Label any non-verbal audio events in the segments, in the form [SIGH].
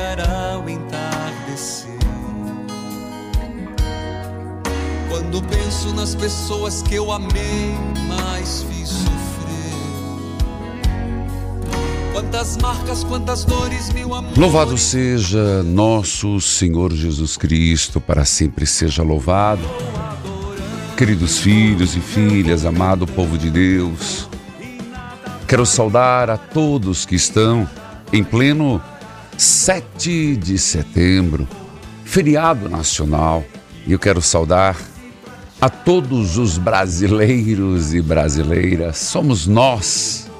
Chegará o entardecer. Quando penso nas pessoas que eu amei, mas fiz sofrer. Quantas marcas, quantas dores, mil amores. Louvado seja nosso Senhor Jesus Cristo, para sempre seja louvado. Queridos filhos e filhas, amado povo de Deus, quero saudar a todos que estão em pleno 7 de setembro, feriado nacional, e eu quero saudar a todos os brasileiros e brasileiras, somos nós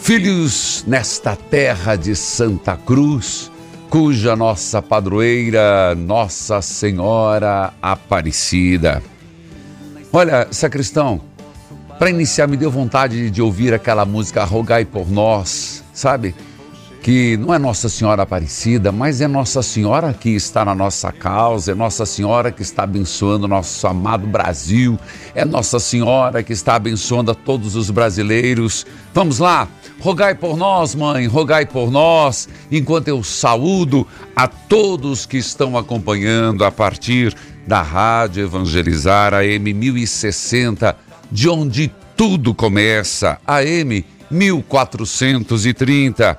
filhos nesta terra de Santa Cruz, cuja nossa padroeira, Nossa Senhora Aparecida. Olha, sacristão, para iniciar me deu vontade de ouvir aquela música Rogai por Nós, sabe? Que não é Nossa Senhora Aparecida, mas é Nossa Senhora que está na nossa causa, é Nossa Senhora que está abençoando o nosso amado Brasil, é Nossa Senhora que está abençoando a todos os brasileiros. Vamos lá, rogai por nós, mãe, rogai por nós, enquanto eu saúdo a todos que estão acompanhando a partir da Rádio Evangelizar AM 1060, de onde tudo começa, AM 1430.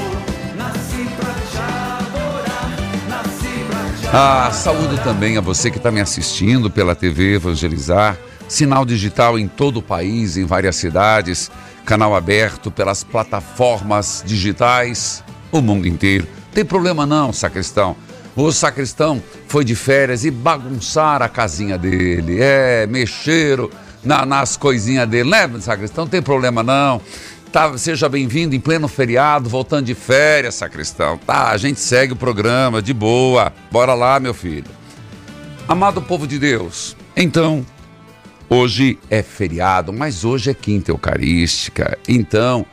Ah, saúdo também a você que está me assistindo pela TV Evangelizar, sinal digital em todo o país, em várias cidades, canal aberto pelas plataformas digitais, o mundo inteiro. Tem problema não, sacristão. O sacristão foi de férias e bagunçaram a casinha dele. É, mexeram na- nas coisinhas dele. Né, sacristão? Não tem problema não. Tá, seja bem-vindo em pleno feriado, voltando de férias, sacristão. Tá, a gente segue o programa de boa. Bora lá, meu filho. Amado povo de Deus, então, hoje é feriado, mas hoje é quinta eucarística. Então,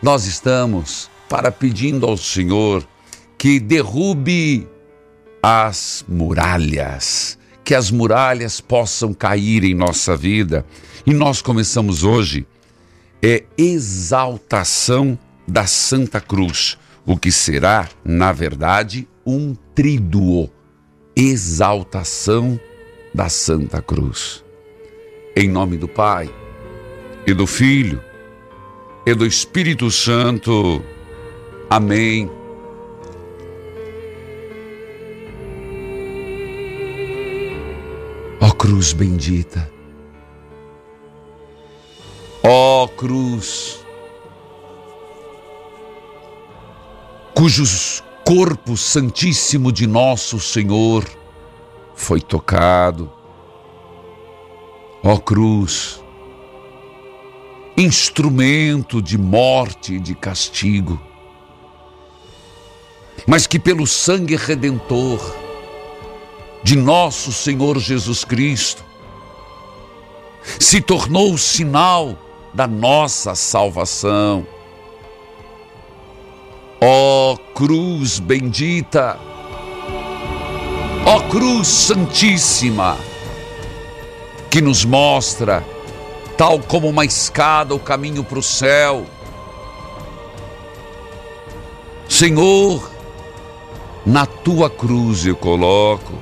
nós estamos para pedindo ao Senhor que derrube as muralhas, que as muralhas possam cair em nossa vida. E nós começamos hoje é exaltação da Santa Cruz, o que será, na verdade, um tríduo. Exaltação da Santa Cruz. Em nome do Pai, e do Filho, e do Espírito Santo. Amém. Ó cruz bendita, ó cruz, cujos corpo santíssimo de nosso Senhor foi tocado, ó cruz, instrumento de morte e de castigo, mas que pelo sangue redentor de nosso Senhor Jesus Cristo se tornou o sinal da nossa salvação. Ó cruz bendita, ó cruz santíssima, que nos mostra, tal como uma escada, o caminho para o céu. Senhor, na tua cruz eu coloco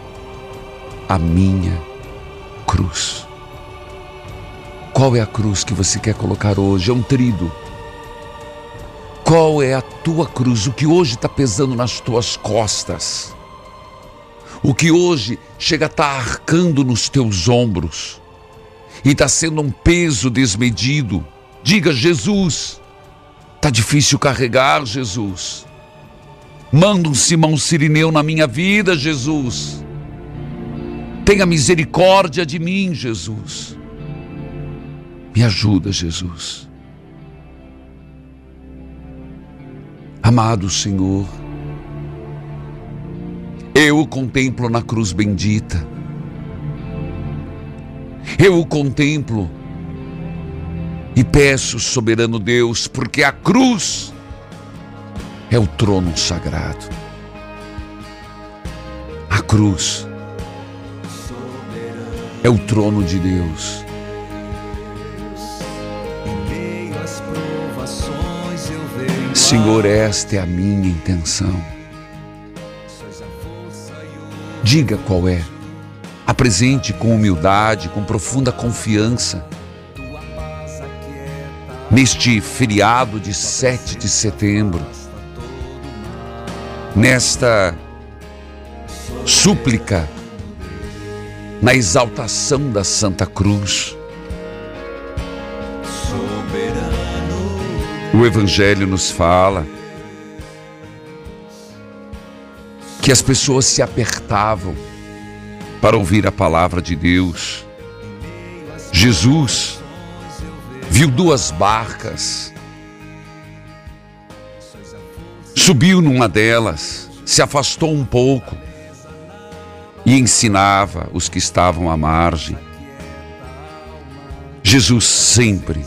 a minha cruz. Qual é a cruz que você quer colocar hoje? É um trido. Qual é a tua cruz? O que hoje está pesando nas tuas costas? O que hoje chega a estar tá arcando nos teus ombros e está sendo um peso desmedido? Diga, Jesus, está difícil carregar, Jesus. Manda um Simão Sirineu na minha vida, Jesus. Tenha misericórdia de mim, Jesus. Me ajuda, Jesus. Amado Senhor, eu o contemplo na cruz bendita. Eu o contemplo e peço, soberano Deus, porque a cruz é o trono sagrado. A cruz é o trono de Deus. Senhor, esta é a minha intenção. Diga qual é. Apresente com humildade, com profunda confiança. Neste feriado de 7 de setembro, nesta súplica, na exaltação da Santa Cruz. O Evangelho nos fala que as pessoas se apertavam para ouvir a palavra de Deus. Jesus viu duas barcas Subiu numa delas, se afastou um pouco e ensinava os que estavam à margem. Jesus sempre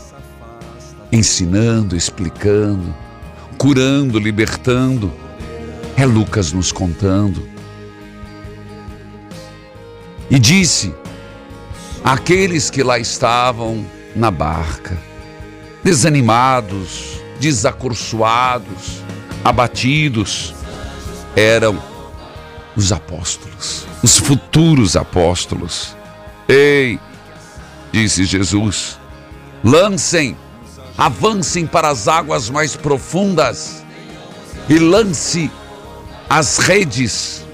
ensinando, explicando, curando, libertando. É Lucas nos contando. E disse àqueles que lá estavam na barca, desanimados, desacursoados, abatidos eram os apóstolos, os futuros apóstolos. Ei, disse Jesus, lancem, avancem para as águas mais profundas e lance as redes,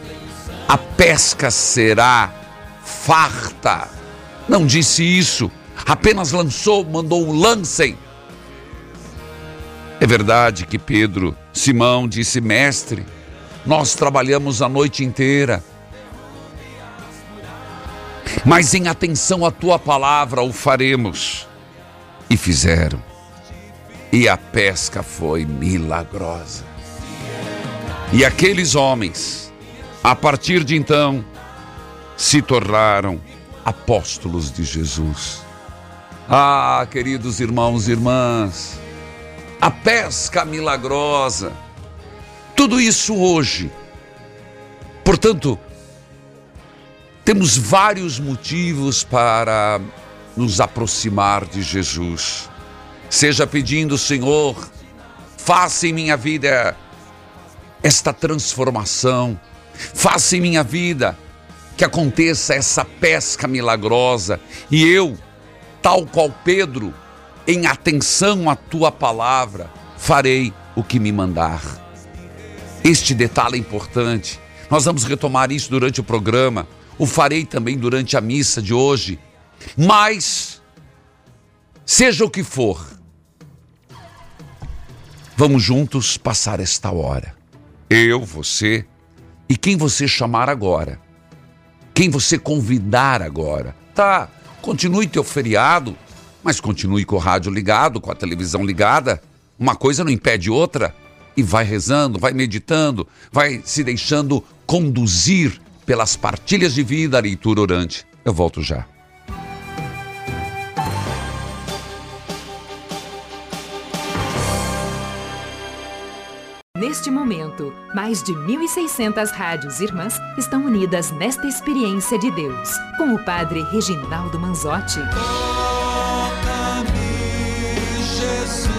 a pesca será farta. Não disse isso, apenas lançou, mandou um lancem. É verdade que Pedro Simão disse: Mestre, nós trabalhamos a noite inteira, mas em atenção à tua palavra o faremos. E fizeram. E a pesca foi milagrosa. E aqueles homens, a partir de então, se tornaram apóstolos de Jesus. Ah, queridos irmãos e irmãs, a pesca milagrosa, tudo isso hoje. Portanto, temos vários motivos para nos aproximar de Jesus. Seja pedindo, Senhor, faça em minha vida esta transformação, faça em minha vida que aconteça essa pesca milagrosa e eu, tal qual Pedro, em atenção à tua palavra, farei o que me mandar. Este detalhe é importante. Nós vamos retomar isso durante o programa. O farei também durante a missa de hoje. Mas, seja o que for, vamos juntos passar esta hora. Eu, você e quem você chamar agora. Quem você convidar agora. Tá, continue teu feriado mas continue com o rádio ligado, com a televisão ligada. Uma coisa não impede outra. e vai rezando, vai meditando, vai se deixando conduzir pelas partilhas de vida, a leitura orante. Eu volto já. Neste momento, mais de 1.600 rádios irmãs estão unidas nesta experiência de Deus, com o Padre Reginaldo Manzotti. Toca-me, Jesus,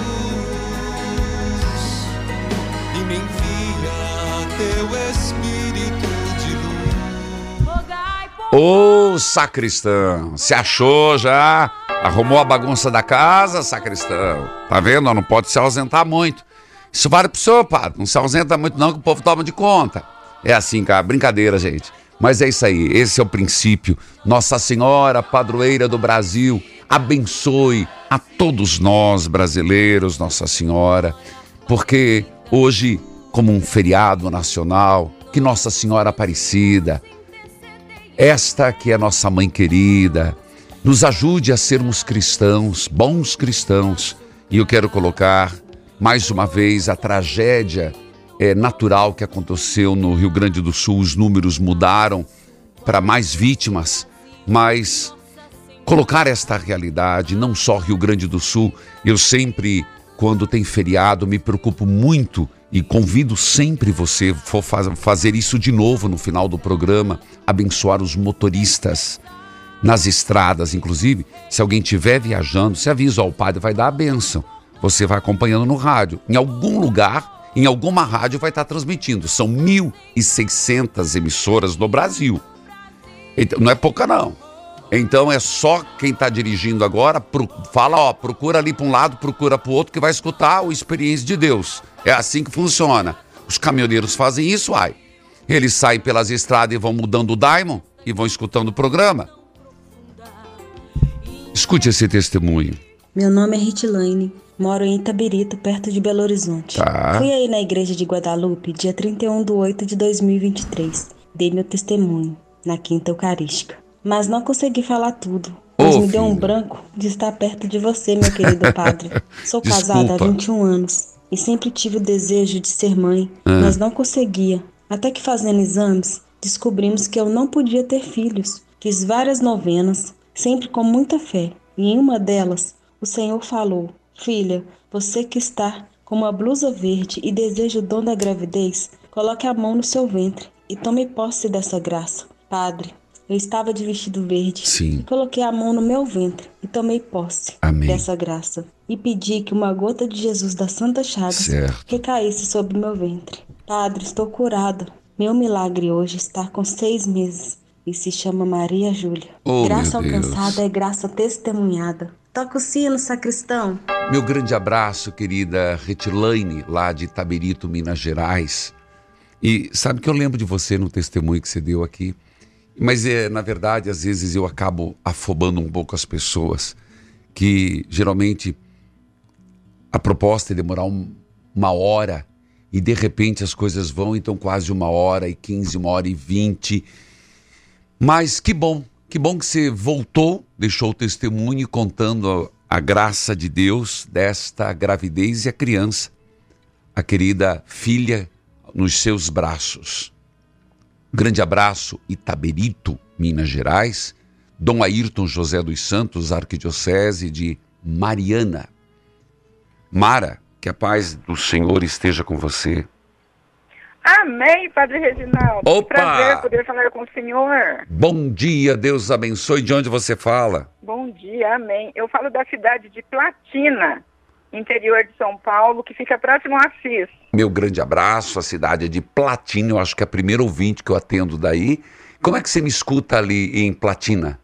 e me envia teu Espírito de luz. Ô sacristão, se achou já? Arrumou a bagunça da casa, sacristão? Tá vendo? Não pode se ausentar muito. Isso vale pro senhor, padre. Não se ausenta muito, não, que o povo toma de conta. É assim, cara. Brincadeira, gente. Mas é isso aí. Esse é o princípio. Nossa Senhora, padroeira do Brasil, abençoe a todos nós brasileiros, Nossa Senhora, porque hoje, como um feriado nacional, que Nossa Senhora Aparecida, esta que é nossa mãe querida, nos ajude a sermos cristãos, bons cristãos. E eu quero colocar mais uma vez a tragédia é, natural que aconteceu no Rio Grande do Sul. Os números mudaram para mais vítimas, mas colocar esta realidade, não só Rio Grande do Sul, eu sempre, quando tem feriado, me preocupo muito e convido sempre você, for fazer isso de novo no final do programa, abençoar os motoristas nas estradas, inclusive, se alguém estiver viajando, se avisa, ó, o padre vai dar a bênção. Você vai acompanhando no rádio. Em algum lugar, em alguma rádio vai estar transmitindo. São 1.600 emissoras no Brasil. Então, não é pouca não. Então é só quem está dirigindo agora, pro, fala, ó, procura ali para um lado, procura para o outro, que vai escutar o Experiência de Deus. É assim que funciona. Os caminhoneiros fazem isso, ai. Eles saem pelas estradas e vão mudando o Diamond e vão escutando o programa. Escute esse testemunho. Meu nome é Ritilane, moro em Itabirito, perto de Belo Horizonte. Tá. Fui aí na igreja de Guadalupe, dia 31 de 8 de 2023. Dei meu testemunho na Quinta Eucarística. Mas não consegui falar tudo, pois Ô, me deu um branco de estar perto de você, meu querido padre. [LAUGHS] Sou casada há Desculpa. 21 anos e sempre tive o desejo de ser mãe, Ah. mas não conseguia. Até que fazendo exames, descobrimos que eu não podia ter filhos. Fiz várias novenas, sempre com muita fé, e em uma delas o Senhor falou: Filha, você que está com uma blusa verde e deseja o dom da gravidez, coloque a mão no seu ventre e tome posse dessa graça. Padre, eu estava de vestido verde Sim. coloquei a mão no meu ventre e tomei posse Amém. dessa graça. E pedi que uma gota de Jesus das Santas Chagas Certo. recaísse sobre meu ventre. Padre, estou curada. Meu milagre hoje está com seis meses e se chama Maria Júlia. Oh, graça alcançada é graça testemunhada. Toca o sino, sacristão. Meu grande abraço, querida Retilane, lá de Taberito, Minas Gerais. E sabe que eu lembro de você no testemunho que você deu aqui. Mas é, na verdade, às vezes eu acabo afobando um pouco as pessoas, que geralmente a proposta é demorar um- uma hora e de repente as coisas vão, então quase uma hora e quinze, uma hora e vinte. Mas que bom, que bom que você voltou, deixou o testemunho contando a, a graça de Deus desta gravidez e a criança, a querida filha, nos seus braços. Grande abraço, Itaberito, Minas Gerais. Dom Ayrton José dos Santos, Arquidiocese de Mariana. Mara, que a paz do Senhor esteja com você. Amém, Padre Reginaldo. Opa! Prazer poder falar com o senhor. Bom dia, Deus abençoe. De onde você fala? Bom dia, amém. Eu falo da cidade de Platina, interior de São Paulo, que fica próximo a Assis. Meu grande abraço, a cidade é de Platina, eu acho que é a primeira ouvinte que eu atendo daí. Como é que você me escuta ali em Platina?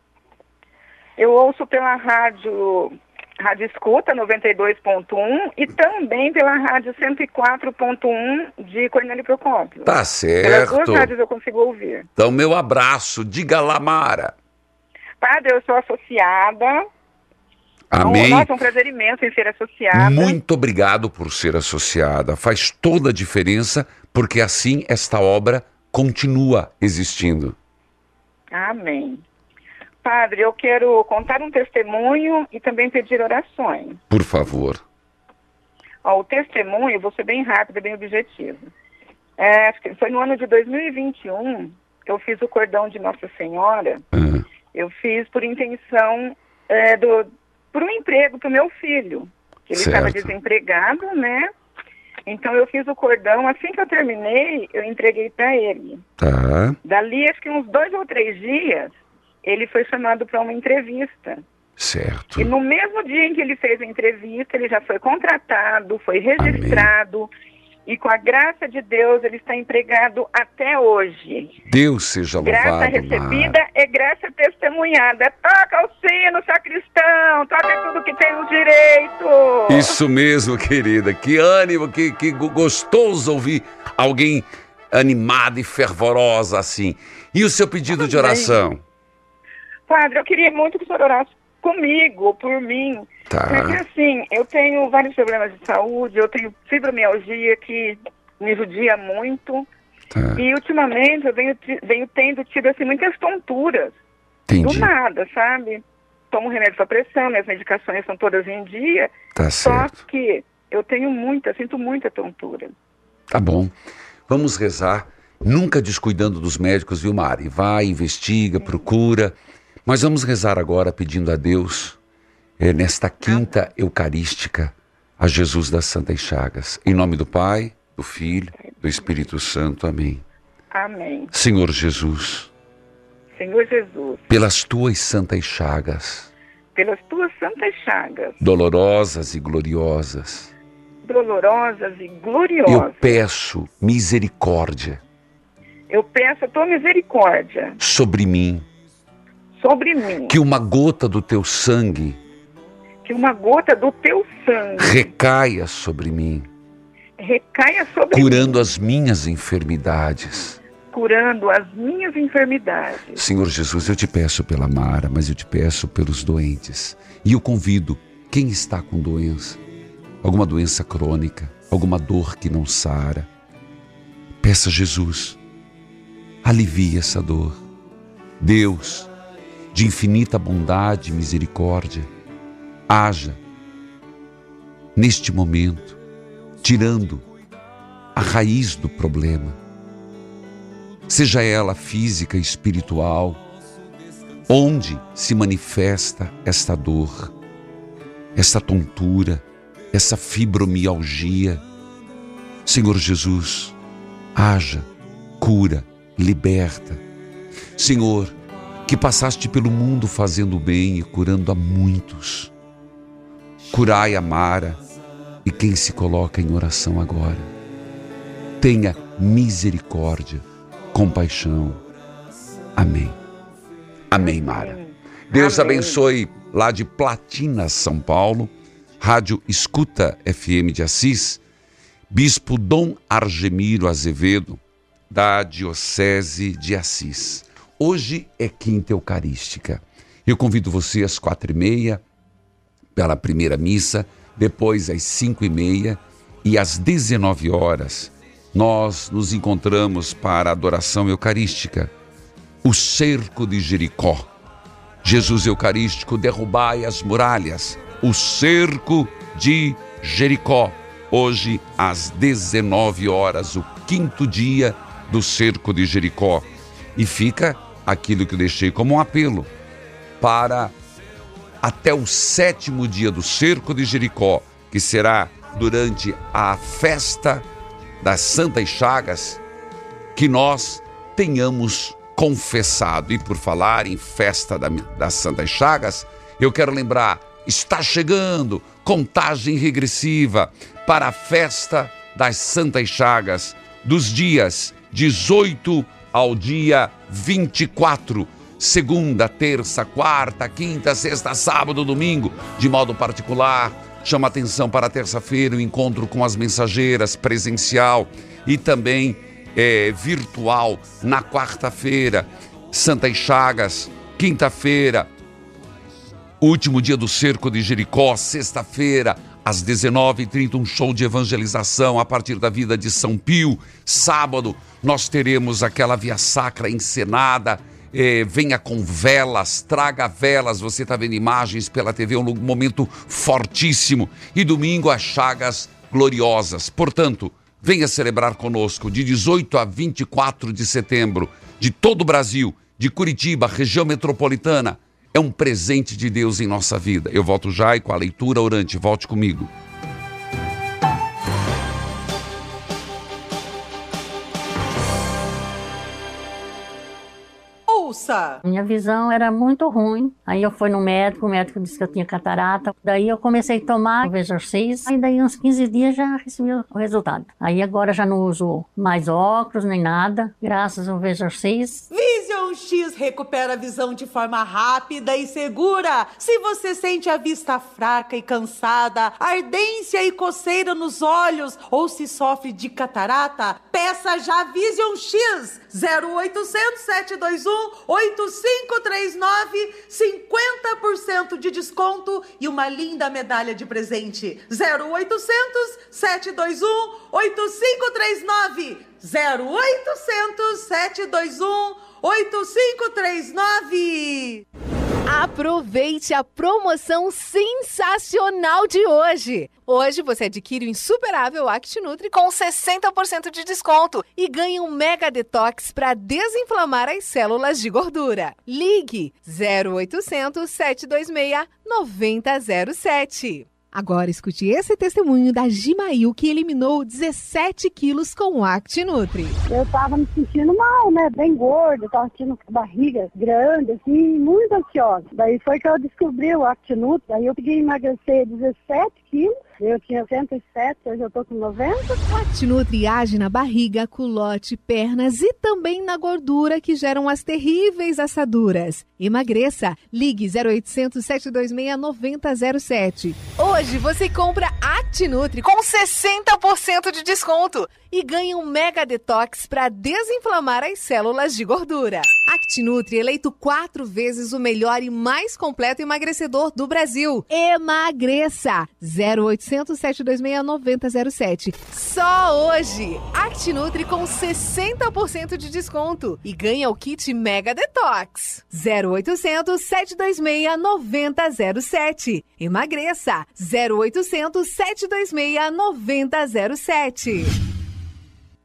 Eu ouço pela rádio, rádio Escuta 92.1 e também pela rádio 104.1 de Cornélio Procópio. Tá Pelas certo. duas rádios eu consigo ouvir. Então, meu abraço, diga lá, Mara. Padre, eu sou associada. Amém. Nossa, é um prazer imenso em ser associada. Muito obrigado por ser associada. Faz toda a diferença, porque assim esta obra continua existindo. Amém. Padre, eu quero contar um testemunho e também pedir orações. Por favor. Ó, o testemunho, vou ser bem rápido, bem objetivo. É, foi no ano de 2021 eu fiz o cordão de Nossa Senhora. Ah, Eu fiz por intenção é, do por um emprego para o meu filho, que ele estava desempregado, né? Então eu fiz o cordão. Assim que eu terminei, eu entreguei para ele. tá, Dali, acho que uns dois ou três dias, ele foi chamado para uma entrevista. certo. E no mesmo dia em que ele fez a entrevista, ele já foi contratado, foi registrado. E com a graça de Deus, ele está empregado até hoje. Deus seja Graça louvado, recebida Mara. é graça testemunhada. Toca o sino, sacristão, toca tudo que tem o direito. Isso mesmo, querida. Que ânimo, que, que go- gostoso ouvir alguém animada e fervorosa assim. E o seu pedido de Tudo bem. oração? Padre, eu queria muito que o senhor orasse comigo, por mim. Tá. Porque assim, eu tenho vários problemas de saúde, eu tenho fibromialgia que me judia muito. Tá. E ultimamente eu venho, venho tendo tido assim, muitas tonturas. Do Entendi. nada, sabe? Tomo remédio para pressão, minhas medicações são todas em dia. Tá Só certo. que eu tenho muita, sinto muita tontura. Tá bom. Vamos rezar. Nunca descuidando dos médicos, viu, Mari? Vai, investiga, procura. Mas vamos rezar agora pedindo a Deus, eh, nesta quinta eucarística, a Jesus das Santas Chagas. Em nome do Pai, do Filho, do Espírito Santo. Amém. Amém. Senhor Jesus, Senhor Jesus, pelas tuas santas chagas, pelas tuas santas chagas, dolorosas e gloriosas, dolorosas e eu gloriosas, peço misericórdia eu peço a tua misericórdia sobre mim, sobre mim, que uma gota do teu sangue que uma gota do teu sangue recaia sobre mim, recaia sobre mim, curando as minhas enfermidades. curando as minhas enfermidades. Senhor Jesus, eu te peço pela Mara, mas eu te peço pelos doentes. E eu convido quem está com doença, alguma doença crônica, alguma dor que não sara. Peça a Jesus, alivie essa dor. Deus, de infinita bondade e misericórdia, haja neste momento, tirando a raiz do problema seja ela física, espiritual, onde se manifesta esta dor, essa tontura, essa fibromialgia. Senhor Jesus, haja, cura, liberta. Senhor, que passaste pelo mundo fazendo bem e curando a muitos. Curai a Mara e quem se coloca em oração agora. Tenha misericórdia compaixão. Amém. Amém, Mara. Deus Amém. abençoe lá de Platina, São Paulo, Rádio Escuta FM de Assis, Bispo Dom Argemiro Azevedo, da Diocese de Assis. Hoje é Quinta Eucarística. Eu convido você às quatro e meia pela primeira missa, depois às cinco e meia e às 19 horas nós nos encontramos para a adoração eucarística, o cerco de Jericó. Jesus Eucarístico, derrubai as muralhas, o cerco de Jericó. Hoje, às 19 horas, o quinto dia do cerco de Jericó. E fica aquilo que deixei como um apelo para até o sétimo dia do cerco de Jericó, que será durante a festa das Santas Chagas, que nós tenhamos confessado. E por falar em festa da- das Santas Chagas, eu quero lembrar: está chegando contagem regressiva para a festa das Santas Chagas, dos dias 18 ao dia 24. Segunda, terça, quarta, quinta, sexta, sábado, domingo, de modo particular. Chama atenção para terça-feira o encontro com as mensageiras presencial e também é, virtual na quarta-feira. Santas Chagas, quinta-feira, último dia do cerco de Jericó, sexta-feira, às 19h30, um show de evangelização a partir da vida de São Pio. Sábado, nós teremos aquela via sacra encenada. eh, venha com velas, traga velas. Você está vendo imagens pela TV, um momento fortíssimo. E domingo, as chagas gloriosas. Portanto, venha celebrar conosco de 18 a 24 de setembro, de todo o Brasil, de Curitiba, região metropolitana. É um presente de Deus em nossa vida. Eu volto já e com a leitura orante. Volte comigo. Minha visão era muito ruim. Aí eu fui no médico, o médico disse que eu tinha catarata. Daí eu comecei a tomar o Vesor 6. Aí daí uns 15 dias já recebi o resultado. Aí agora já não uso mais óculos nem nada, graças ao Vesor 6. Vision X recupera a visão de forma rápida e segura. Se você sente a vista fraca e cansada, ardência e coceira nos olhos ou se sofre de catarata, peça já Vision X 0800 721 8539 50% de desconto e uma linda medalha de presente. 0800 721 8539 0800 721 8539 Aproveite a promoção sensacional de hoje. Hoje você adquire o insuperável ActiNutri com 60% de desconto e ganha um mega detox para desinflamar as células de gordura. Ligue 0800 726 9007. Agora escute esse testemunho da Gimail que eliminou 17 quilos com o ActiNutri. Eu tava me sentindo mal, né? Bem gorda, tava sentindo barriga grande, assim, muito ansiosa. Daí foi que eu descobri o ActiNutri, daí eu peguei emagrecer 17 quilos eu tinha 107, hoje eu tô com 90. O Actinutri age na barriga, culote, pernas e também na gordura que geram as terríveis assaduras. Emagreça. Ligue 0800 726 9007. Hoje você compra Actinutri com 60% de desconto e ganha um mega detox para desinflamar as células de gordura. Actinutri eleito quatro vezes o melhor e mais completo emagrecedor do Brasil. Emagreça. 0800 0800 726 9007. Só hoje! ActiNutri com 60% de desconto e ganha o kit Mega Detox. 0800 726 9007. Emagreça. 0800 726 9007.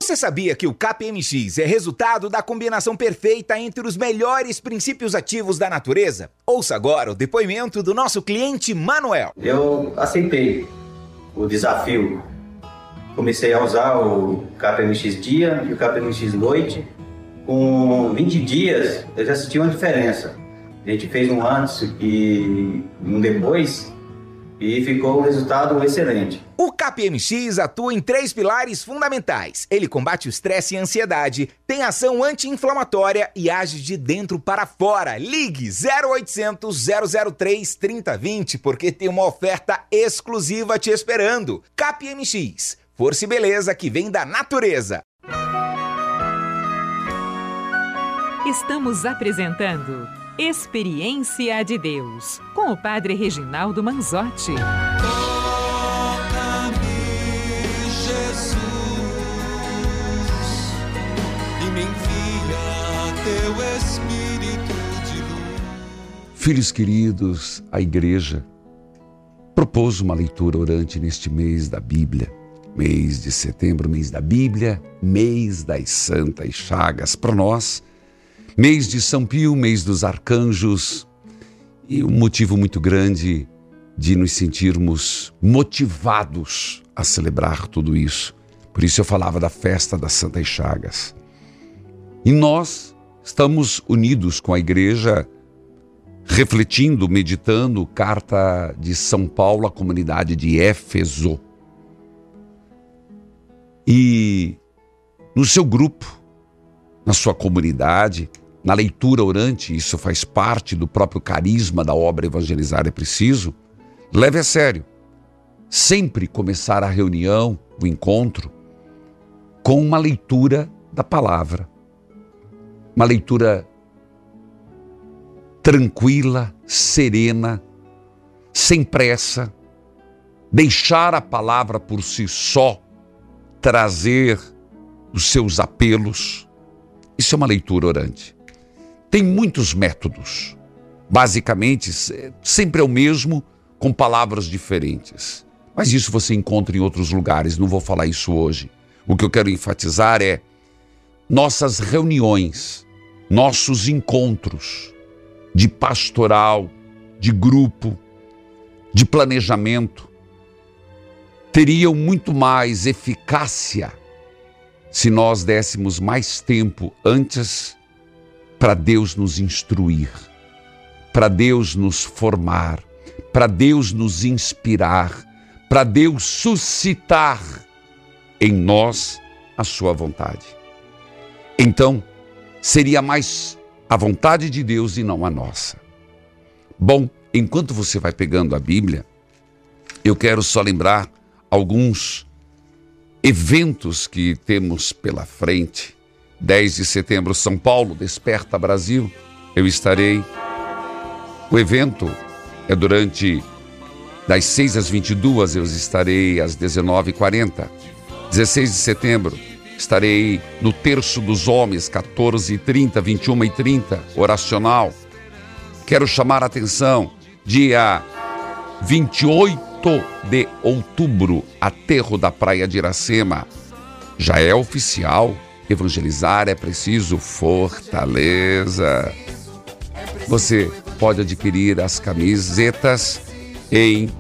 Você sabia que o KPMX é resultado da combinação perfeita entre os melhores princípios ativos da natureza? Ouça agora o depoimento do nosso cliente Manuel. Eu aceitei o desafio. Comecei a usar o KPMX dia e o KPMX noite. Com 20 dias eu já senti uma diferença. A gente fez um antes e um depois e ficou um resultado excelente. O KPMX atua em três pilares fundamentais. Ele combate o estresse e a ansiedade, tem ação anti-inflamatória e age de dentro para fora. Ligue 0800 003 3020 porque tem uma oferta exclusiva te esperando. KPMX, força e beleza que vem da natureza. Estamos apresentando Experiência de Deus com o Padre Reginaldo Manzotti. Filhos queridos, a igreja propôs uma leitura orante neste mês da Bíblia, mês de setembro, mês da Bíblia, mês das Santas Chagas. Para nós, mês de São Pio, mês dos arcanjos, e um motivo muito grande de nos sentirmos motivados a celebrar tudo isso. Por isso eu falava da festa das Santas Chagas. E nós estamos unidos com a igreja refletindo, meditando carta de São Paulo à comunidade de Éfeso. E no seu grupo, na sua comunidade, na leitura orante, isso faz parte do próprio carisma da obra Evangelizar é Preciso, leve a sério. Sempre começar a reunião, o encontro, com uma leitura da palavra. Uma leitura tranquila, serena, sem pressa, deixar a palavra por si só trazer os seus apelos. Isso é uma leitura orante. Tem muitos métodos. Basicamente, sempre é o mesmo, com palavras diferentes. Mas isso você encontra em outros lugares, não vou falar isso hoje. O que eu quero enfatizar é nossas reuniões, nossos encontros de pastoral, de grupo, de planejamento, teriam muito mais eficácia se nós dessemos mais tempo antes para Deus nos instruir, para Deus nos formar, para Deus nos inspirar, para Deus suscitar em nós a sua vontade. Então, seria mais a vontade de Deus e não a nossa. Bom, enquanto você vai pegando a Bíblia, eu quero só lembrar alguns eventos que temos pela frente. 10 de setembro, São Paulo, Desperta Brasil. Eu estarei. O evento é durante das 6 às 22, eu estarei às 19h40. 16 de setembro, estarei no Terço dos Homens, 14h30, 21h30, oracional. Quero chamar a atenção, dia 28 de outubro, aterro da Praia de Iracema. Já é oficial, evangelizar é preciso fortaleza. Você pode adquirir as camisetas em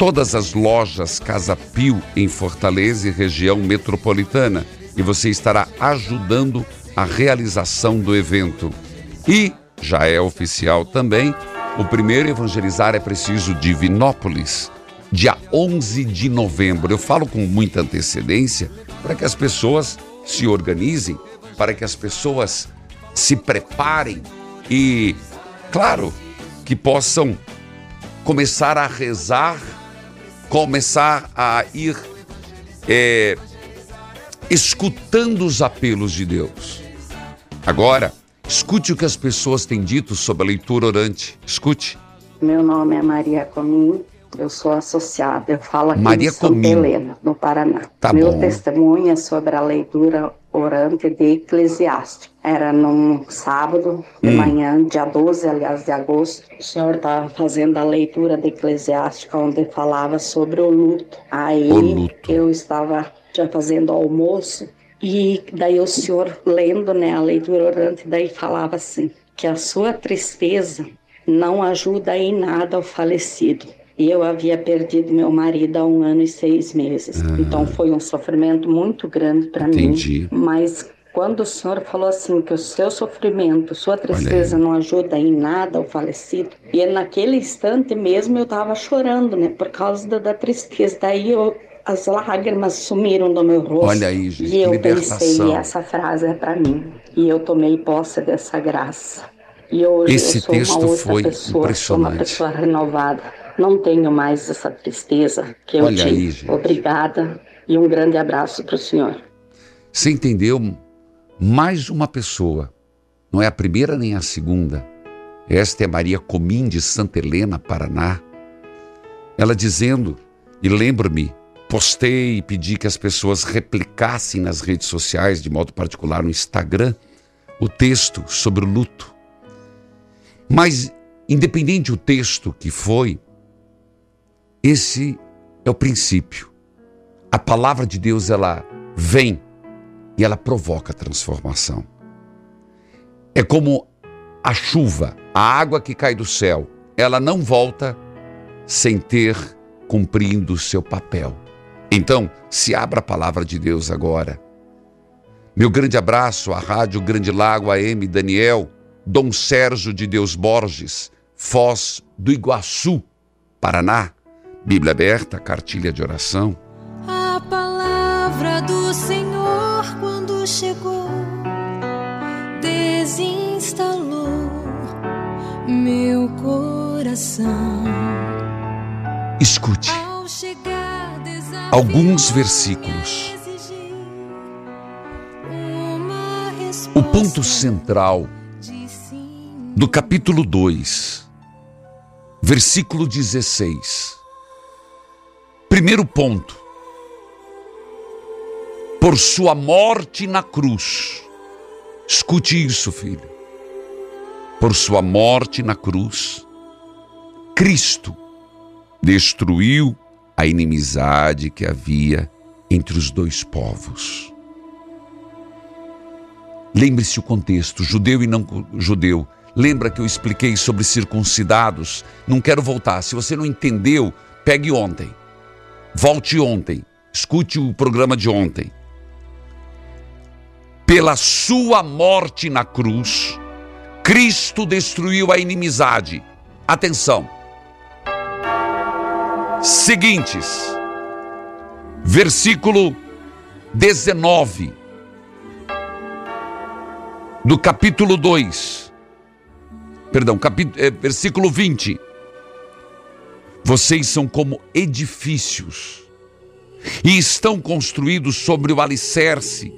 todas as lojas Casa Pio em Fortaleza e região metropolitana e você estará ajudando a realização do evento. E já é oficial também o primeiro evangelizar é preciso Divinópolis, dia 11 de novembro. Eu falo com muita antecedência para que as pessoas se organizem, para que as pessoas se preparem e, claro, que possam começar a rezar, começar a ir é, escutando os apelos de Deus. Agora, Escute o que as pessoas têm dito sobre a leitura orante. Escute. Meu nome é Maria Comim, eu sou associada, eu falo aqui Maria de Santa Comim. Helena, no Paraná. Tá Meu bom. testemunho é sobre a leitura orante de Eclesiástico. Era num sábado de Hum. manhã, dia 12, aliás, de agosto. O senhor estava fazendo a leitura de Eclesiástico, onde falava sobre o luto. Aí O luto. eu estava já fazendo almoço e daí o senhor lendo né, a leitura orante, daí falava assim, que a sua tristeza não ajuda em nada o falecido. E eu havia perdido meu marido há um ano e seis meses. Então foi um sofrimento muito grande para mim. Mas quando o senhor falou assim que o seu sofrimento, sua tristeza não ajuda em nada o falecido, e naquele instante mesmo eu estava chorando, né, por causa da, da tristeza. Daí eu, as lágrimas sumiram do meu rosto. Olha aí, gente, E eu libertação. pensei, essa frase é para mim. E eu tomei posse dessa graça. E hoje Esse eu sou texto uma outra foi pessoa, sou uma impressionante. pessoa renovada. Não tenho mais essa tristeza que eu Olha tinha. aí. Obrigada e um grande abraço para o senhor. Você entendeu? Mais uma pessoa. Não é a primeira nem a segunda. Esta é Maria Comim de Santa Helena, Paraná. Ela dizendo, e lembro-me, postei e pedi que as pessoas replicassem nas redes sociais, de modo particular no Instagram, o texto sobre o luto. Mas, independente do texto que foi, esse é o princípio. A palavra de Deus, ela vem e ela provoca transformação. É como a chuva, a água que cai do céu, ela não volta sem ter cumprindo o seu papel. Então, se abra a palavra de Deus agora. Meu grande abraço à Rádio Grande Lago AM Daniel, Dom Sérgio de Deus Borges, Foz do Iguaçu, Paraná. Bíblia aberta, cartilha de oração. A palavra do Senhor, quando chegou, desinstalou meu coração. Escute Ao chegar, desafiou alguns versículos. O ponto central do capítulo 2, versículo 16. Primeiro ponto. Por sua morte na cruz. Escute isso, filho. Por sua morte na cruz, Cristo destruiu a inimizade que havia entre os dois povos. Lembre-se o contexto, judeu e não judeu. Lembra que eu expliquei sobre circuncidados? Não quero voltar. Se você não entendeu, pegue ontem. Volte ontem. Escute o programa de ontem. Pela sua morte na cruz, Cristo destruiu a inimizade. Atenção. Seguintes. Versículo 19 do capítulo 2. Perdão, capítulo, é, versículo 20. Vocês são como edifícios e estão construídos sobre o alicerce.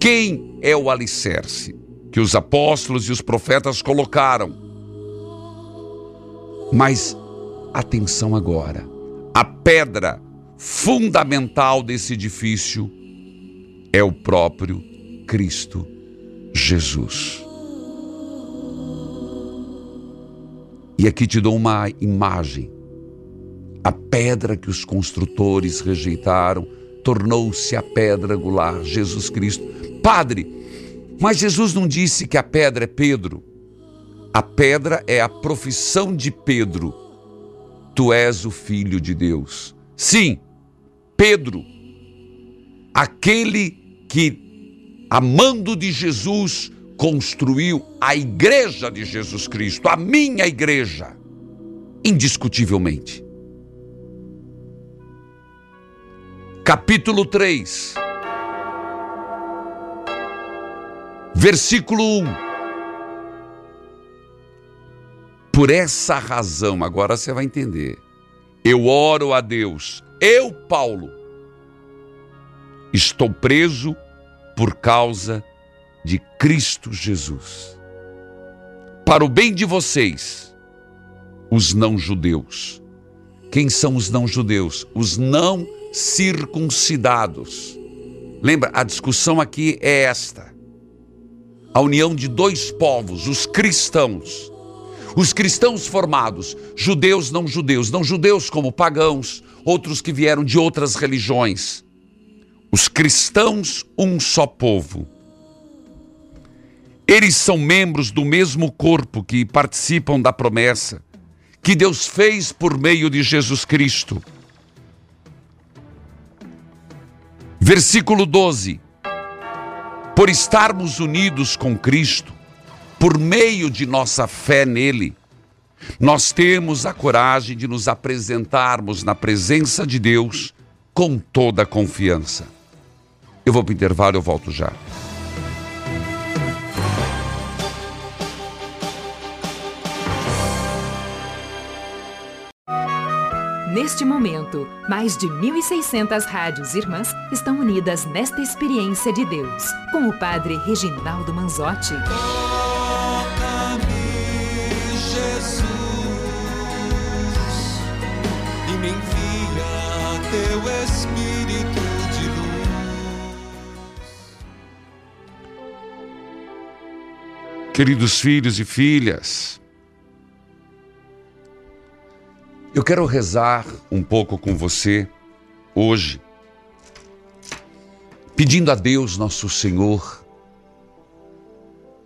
Quem é o alicerce? Que os apóstolos e os profetas colocaram. Mas atenção agora. A pedra fundamental desse edifício é o próprio Cristo Jesus. E aqui te dou uma imagem. A pedra que os construtores rejeitaram tornou-se a pedra angular, Jesus Cristo. Padre, mas Jesus não disse que a pedra é Pedro. A pedra é a profissão de Pedro. Tu és o filho de Deus. Sim, Pedro, aquele que, amando de Jesus, construiu a igreja de Jesus Cristo, a minha igreja, indiscutivelmente. Capítulo 3, versículo 1. Por essa razão, agora você vai entender. Eu oro a Deus, eu, Paulo, estou preso por causa de Cristo Jesus. Para o bem de vocês, os não-judeus. Quem são os não-judeus? Os não circuncidados. Lembra, a discussão aqui é esta: a união de dois povos, os cristãos. Os cristãos formados, judeus, não judeus, não judeus como pagãos, outros que vieram de outras religiões. Os cristãos, um só povo. Eles são membros do mesmo corpo que participam da promessa que Deus fez por meio de Jesus Cristo. Versículo 12. Por estarmos unidos com Cristo, por meio de nossa fé nele, nós temos a coragem de nos apresentarmos na presença de Deus com toda a confiança. Eu vou para o intervalo, eu volto já. Neste momento, mais de 1.600 rádios irmãs estão unidas nesta experiência de Deus, com o Padre Reginaldo Manzotti. Toca-me, Jesus, e me envia teu Espírito de luz. Queridos filhos e filhas, eu quero rezar um pouco com você hoje, pedindo a Deus, nosso Senhor,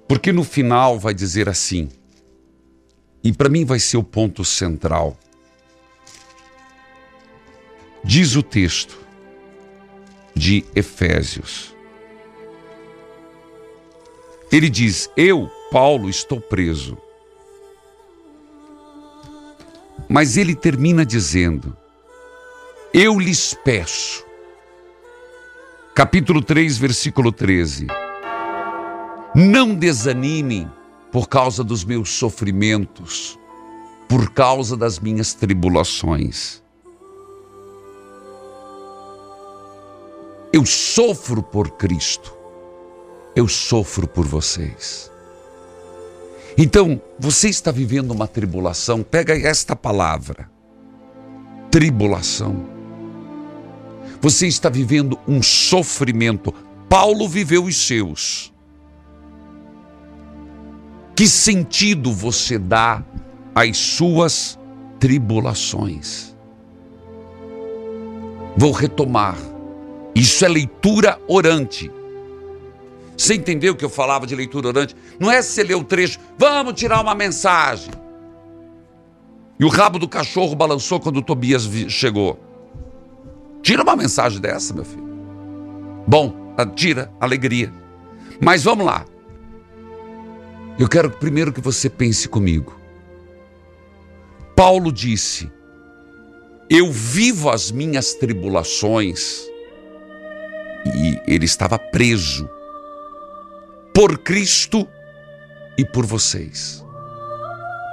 porque no final vai dizer assim, e para mim vai ser o ponto central. Diz o texto de Efésios. Ele diz: Eu, Paulo, estou preso. Mas ele termina dizendo: Eu lhes peço. Capítulo 3, versículo 13. Não desanimem por causa dos meus sofrimentos, por causa das minhas tribulações. Eu sofro por Cristo, eu sofro por vocês. Então, você está vivendo uma tribulação, pega esta palavra: tribulação. Você está vivendo um sofrimento. Paulo viveu os seus. Que sentido você dá às suas tribulações? Vou retomar. Isso é leitura orante. Você entendeu que eu falava de leitura orante? Não é você ler o trecho, vamos tirar uma mensagem. E o rabo do cachorro balançou quando o Tobias chegou. Tira uma mensagem dessa, meu filho. Bom, tira, alegria. Mas vamos lá. Eu quero primeiro que você pense comigo. Paulo disse: Eu vivo as minhas tribulações. E ele estava preso por Cristo e por vocês.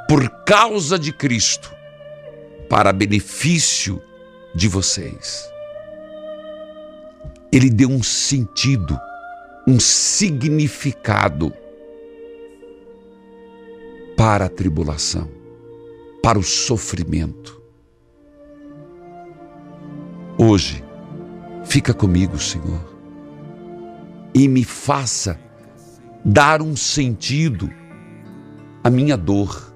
Por causa de Cristo, para benefício de vocês. Ele deu um sentido, um significado para a tribulação, para o sofrimento. Hoje, fica comigo, Senhor, e me faça dar um sentido à minha dor.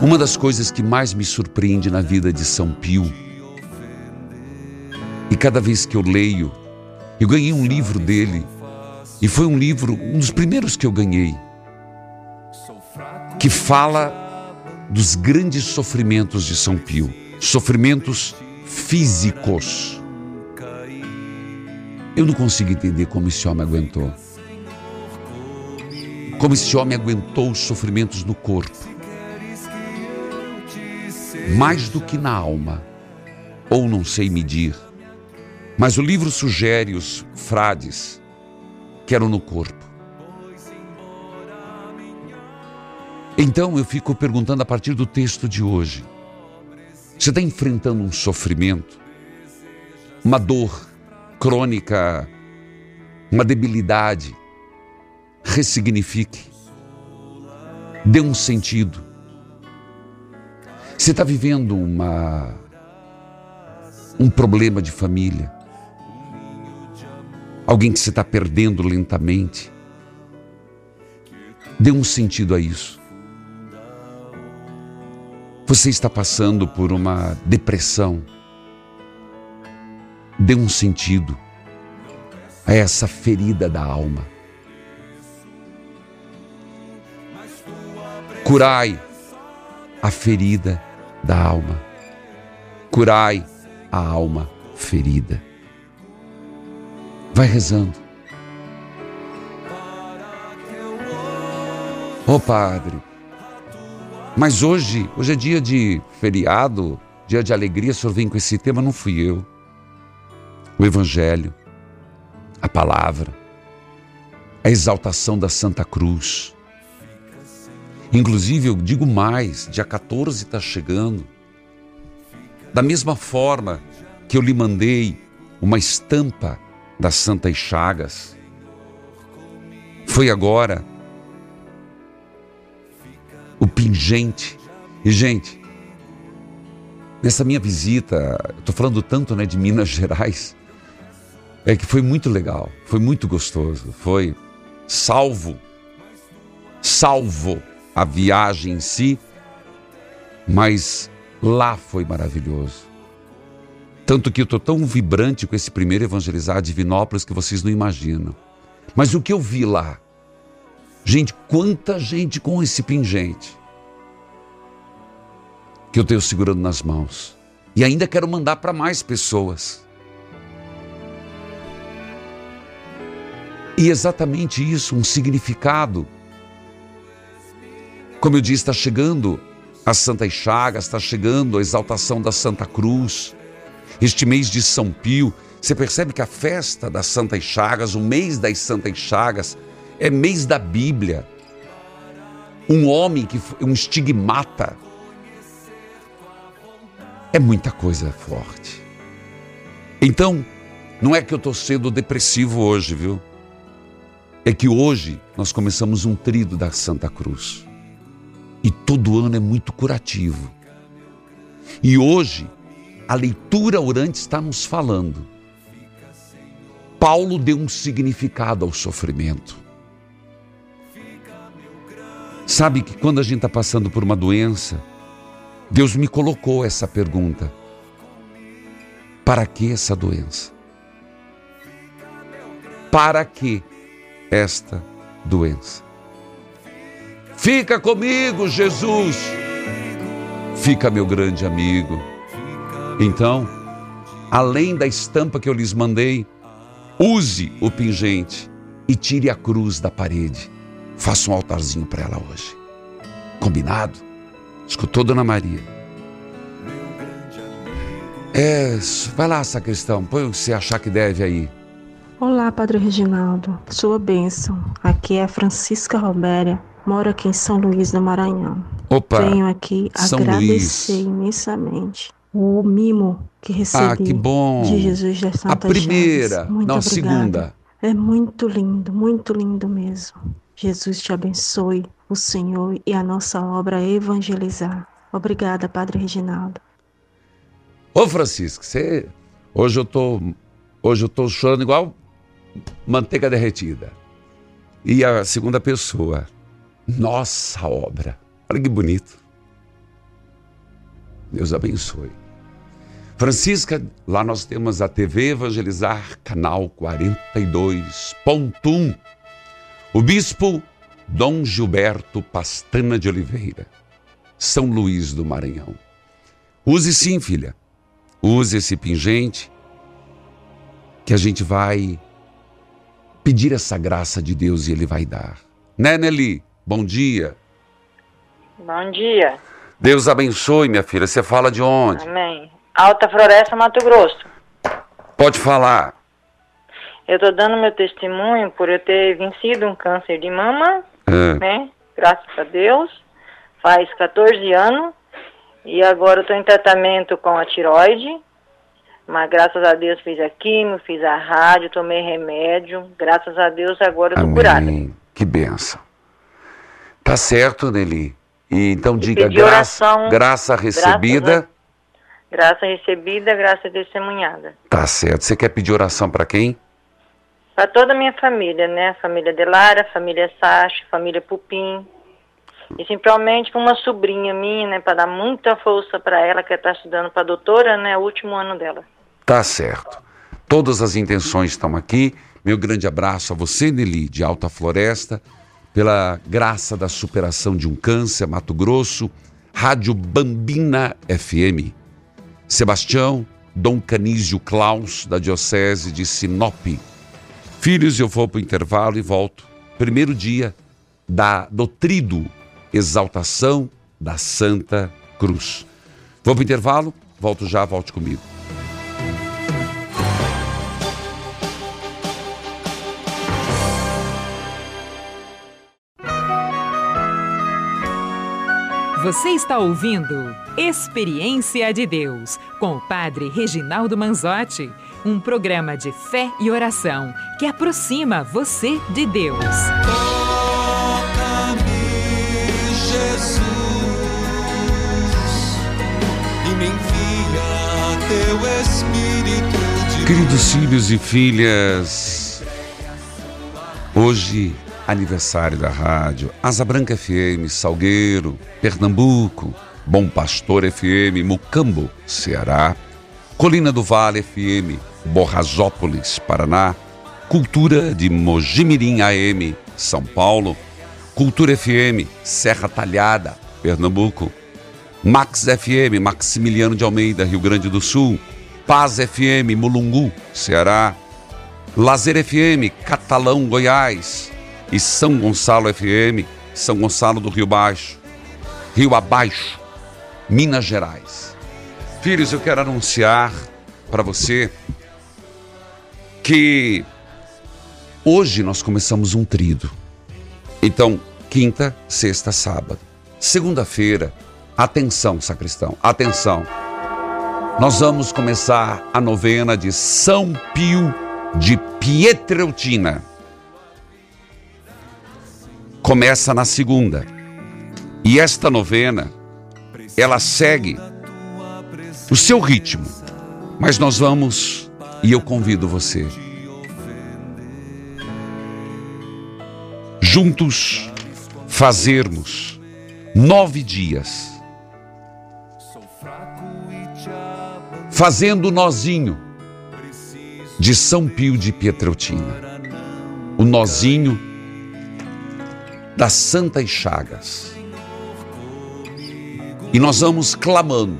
Uma das coisas que mais me surpreende na vida de São Pio, e cada vez que eu leio, eu ganhei um livro dele, e foi um livro, um dos primeiros que eu ganhei, que fala dos grandes sofrimentos de São Pio, sofrimentos físicos. Eu não consigo entender como esse homem aguentou. Como esse homem aguentou os sofrimentos no corpo. Mais do que na alma. Ou não sei medir. Mas o livro sugere os frades que eram no corpo. Então eu fico perguntando a partir do texto de hoje: você está enfrentando um sofrimento, uma dor crônica, uma debilidade? Ressignifique, dê um sentido. Você está vivendo uma, um problema de família, alguém que você está perdendo lentamente. Dê um sentido a isso. Você está passando por uma depressão. Dê um sentido a essa ferida da alma. Curai a ferida da alma. Curai a alma ferida. Vai rezando. Ô oh, Padre, mas hoje, hoje é dia de feriado, dia de alegria, o senhor vem com esse tema, não fui eu. O Evangelho, a palavra, a exaltação da Santa Cruz. Inclusive, eu digo mais, dia 14 está chegando. Da mesma forma que eu lhe mandei uma estampa das Santas Chagas. Foi agora o pingente. E, gente, nessa minha visita, estou falando tanto né, de Minas Gerais, é que foi muito legal, foi muito gostoso, foi salvo, salvo a viagem em si, mas lá foi maravilhoso. Tanto que eu estou tão vibrante com esse primeiro evangelizar Divinópolis que vocês não imaginam. Mas o que eu vi lá? Gente, quanta gente com esse pingente que eu tenho segurando nas mãos. E ainda quero mandar para mais pessoas. E exatamente isso, um significado. Como eu disse, está chegando as Santas Chagas, está chegando a exaltação da Santa Cruz este mês de São Pio, você percebe que a festa das Santas Chagas, o mês das Santas Chagas, é mês da Bíblia. Um homem que um estigmata. É muita coisa forte. Então, não é que eu estou sendo depressivo hoje, viu? É que hoje nós começamos um trido da Santa Cruz. E todo ano é muito curativo. E hoje a leitura orante está nos falando. Paulo deu um significado ao sofrimento. Sabe que quando a gente está passando por uma doença, Deus me colocou essa pergunta: para que essa doença? Para que esta doença? Fica comigo, Jesus. Fica, meu grande amigo. Então, além da estampa que eu lhes mandei, use o pingente e tire a cruz da parede. Faça um altarzinho para ela hoje. Combinado? Escutou, Dona Maria? É, vai lá, sacristão, põe o que você achar que deve aí. Olá, Padre Reginaldo. Sua bênção. Aqui é a Francisca Robéria. Moro aqui em São Luís do Maranhão. Opa, Venho aqui São agradecer Luís. imensamente o mimo que recebi Ah, que bom. de Jesus das A Santas primeira, não, a obrigada. segunda. É muito lindo, muito lindo mesmo. Jesus te abençoe, o Senhor e a nossa obra evangelizar. Obrigada, Padre Reginaldo. Ô Francisco, você. Hoje eu tô. Hoje eu tô chorando igual manteiga derretida. E a segunda pessoa. Nossa obra. Olha que bonito. Deus abençoe. Francisca, lá nós temos a TV Evangelizar, canal 42.1. O bispo Dom Gilberto Pastana de Oliveira, São Luís do Maranhão. Use sim, filha. Use esse pingente que a gente vai pedir essa graça de Deus e Ele vai dar. Né, Nelly? Bom dia. Bom dia. Deus abençoe, minha filha. Você fala de onde? Amém. Alta Floresta, Mato Grosso. Pode falar. Eu tô dando meu testemunho por eu ter vencido um câncer de mama, É. né? Graças a Deus. Faz 14 anos. E agora eu tô em tratamento com a tiroide. Mas graças a Deus fiz a quimio, fiz a rádio, tomei remédio. Graças a Deus agora eu tô curada. Que benção. Tá certo, Nelly. E então diga pedi graça, oração, graça recebida. Graça recebida, graça testemunhada. Tá certo. Você quer pedir oração para quem? Para toda a minha família, né? Família Delara, família Sacha, família Pupim. E simplesmente para uma sobrinha minha, né? Para dar muita força para ela, que está estudando para doutora, né? O último ano dela. Tá certo. Todas as intenções estão aqui. Meu grande abraço a você, Nelly, de Alta Floresta, pela graça da superação de um câncer, Mato Grosso, Rádio Bambina FM. Sebastião, Dom Canísio Klaus, da Diocese de Sinop. Filhos, eu vou para o intervalo e volto. Primeiro dia da, do trido, exaltação da Santa Cruz. Vou para o intervalo, volto já, volte comigo. Você está ouvindo Experiência de Deus com o Padre Reginaldo Manzotti, um programa de fé e oração que aproxima você de Deus. Queridos filhos e filhas, hoje aniversário da rádio Asa Branca FM, Salgueiro, Pernambuco, Bom Pastor FM, Mucambo, Ceará, Colina do Vale FM, Borrazópolis, Paraná, Cultura de Mojimirim AM, São Paulo, Cultura FM, Serra Talhada, Pernambuco, Max FM, Maximiliano de Almeida, Rio Grande do Sul, Paz FM, Mulungu, Ceará, Lazer FM, Catalão, Goiás e São Gonçalo FM, São Gonçalo do Rio Baixo, Rio Abaixo, Minas Gerais. Filhos, eu quero anunciar para você que hoje nós começamos um trido. Então, quinta, sexta, sábado. Segunda-feira, atenção, sacristão, atenção. Nós vamos começar a novena de São Pio de Pietreutina. Começa na segunda. E esta novena, ela segue o seu ritmo. Mas nós vamos, e eu convido você, juntos fazermos nove dias fazendo nozinho de São Pio de Pietreutina. O nozinho das Santas Chagas. E nós vamos clamando.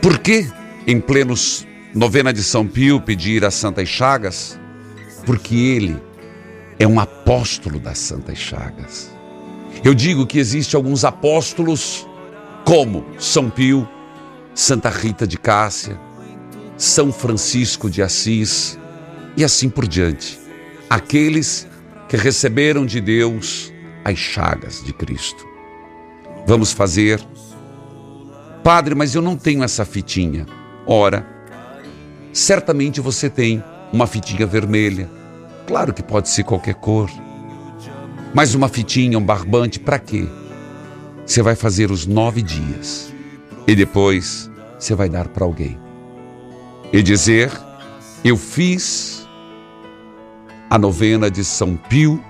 Por que em plenos novena de São Pio pedir as Santas Chagas? Porque ele é um apóstolo das Santas Chagas. Eu digo que existe alguns apóstolos como São Pio, Santa Rita de Cássia, São Francisco de Assis e assim por diante. Aqueles que receberam de Deus as chagas de Cristo. Vamos fazer. Padre, mas eu não tenho essa fitinha. Ora, certamente você tem uma fitinha vermelha. Claro que pode ser qualquer cor. Mas uma fitinha, um barbante, para quê? Você vai fazer os nove dias e depois você vai dar para alguém. E dizer: Eu fiz a novena de São Pio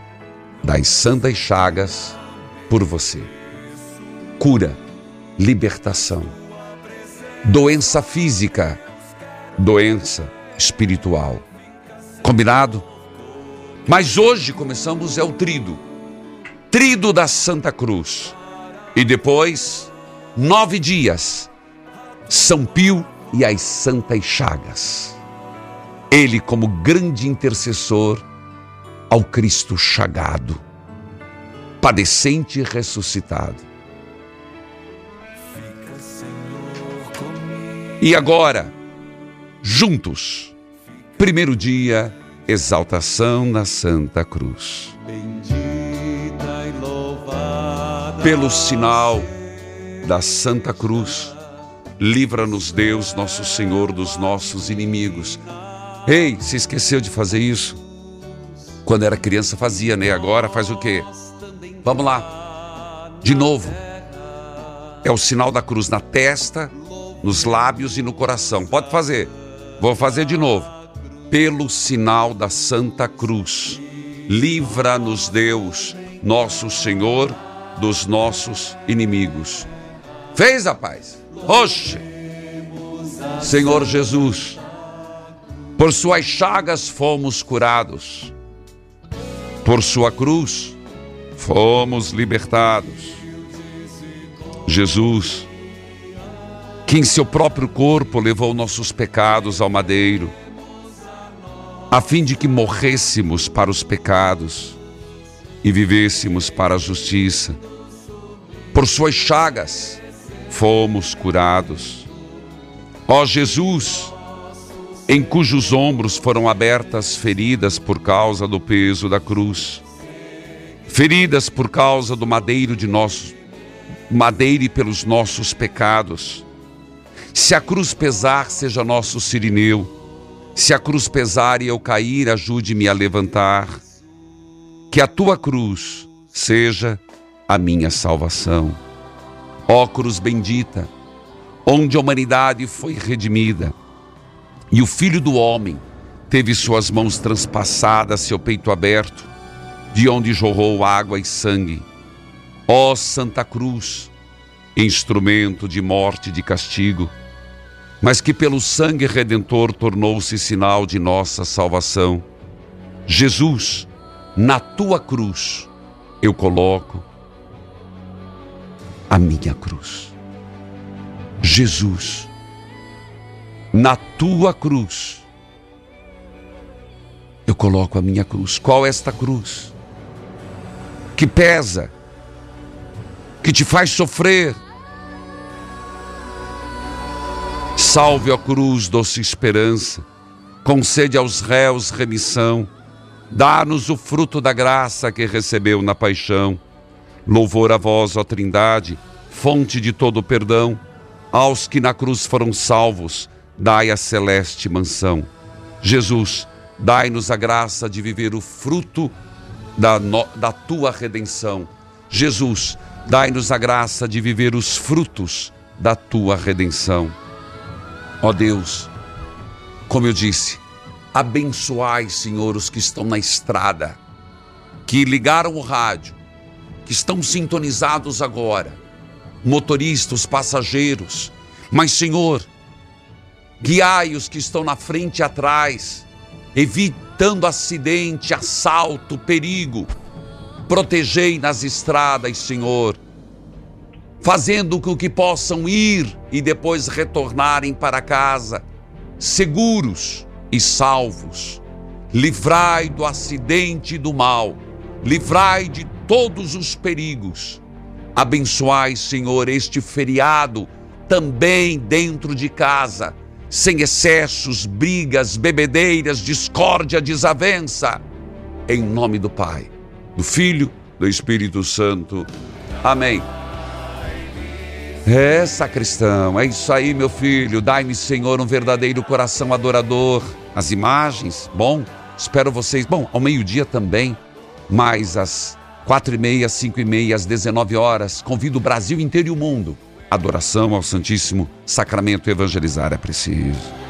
das Santas Chagas por você. Cura, libertação, doença física, doença espiritual. Combinado? Mas hoje começamos é o trido. Trido da Santa Cruz. E depois, nove dias, São Pio e as Santas Chagas. Ele, como grande intercessor ao Cristo chagado, padecente e ressuscitado. E agora, juntos, primeiro dia, exaltação na Santa Cruz. Pelo sinal da Santa Cruz, livra-nos Deus, nosso Senhor, dos nossos inimigos. Ei, se esqueceu de fazer isso? Quando era criança fazia, né? Agora faz o quê? Vamos lá. De novo. É o sinal da cruz na testa, nos lábios e no coração. Pode fazer. Vou fazer de novo. Pelo sinal da Santa Cruz, livra-nos Deus, nosso Senhor, dos nossos inimigos. Fez, rapaz? Oxe! Senhor Jesus, por suas chagas fomos curados, por sua cruz fomos libertados. Jesus, que em seu próprio corpo levou nossos pecados ao madeiro, a fim de que morrêssemos para os pecados e vivêssemos para a justiça. Por suas chagas fomos curados. Ó Jesus, em cujos ombros foram abertas feridas por causa do peso da cruz, feridas por causa do madeiro de nosso madeire pelos nossos pecados. Se a cruz pesar, seja nosso sirineu. Se a cruz pesar e eu cair, ajude-me a levantar. Que a tua cruz seja a minha salvação. Ó cruz bendita, onde a humanidade foi redimida e o Filho do Homem teve suas mãos transpassadas, seu peito aberto, de onde jorrou água e sangue. Ó Santa Cruz, instrumento de morte e de castigo, mas que pelo sangue redentor tornou-se sinal de nossa salvação. Jesus, na tua cruz, eu coloco a minha cruz. Jesus, na tua cruz, eu coloco a minha cruz. Qual é esta cruz? Que pesa, que te faz sofrer. Salve a cruz, doce esperança, concede aos réus remissão, dá-nos o fruto da graça que recebeu na paixão. Louvor a vós, ó Trindade, fonte de todo perdão, aos que na cruz foram salvos, dai a celeste mansão. Jesus, dai-nos a graça de viver o fruto da, no, da tua redenção. Jesus, dai-nos a graça de viver os frutos da tua redenção. Ó Deus, como eu disse, abençoai, Senhor, os que estão na estrada, que ligaram o rádio, que estão sintonizados agora, motoristas, passageiros, mas, Senhor, Guiai os que estão na frente e atrás, evitando acidente, assalto, perigo. Protegei nas estradas, Senhor, fazendo com que possam ir e depois retornarem para casa seguros e salvos. Livrai do acidente e do mal, livrai de todos os perigos. Abençoai, Senhor, este feriado também dentro de casa, sem excessos, brigas, bebedeiras, discórdia, desavença. Em nome do Pai, do Filho, do Espírito Santo. Amém. É, sacristão, é isso aí, meu filho. Dai-me, Senhor, um verdadeiro coração adorador. As imagens, bom, espero vocês. Bom, ao meio-dia também, mais às quatro e meia, cinco e meia, às 19 horas. Convido o Brasil inteiro e o mundo. Adoração ao Santíssimo Sacramento evangelizar é preciso.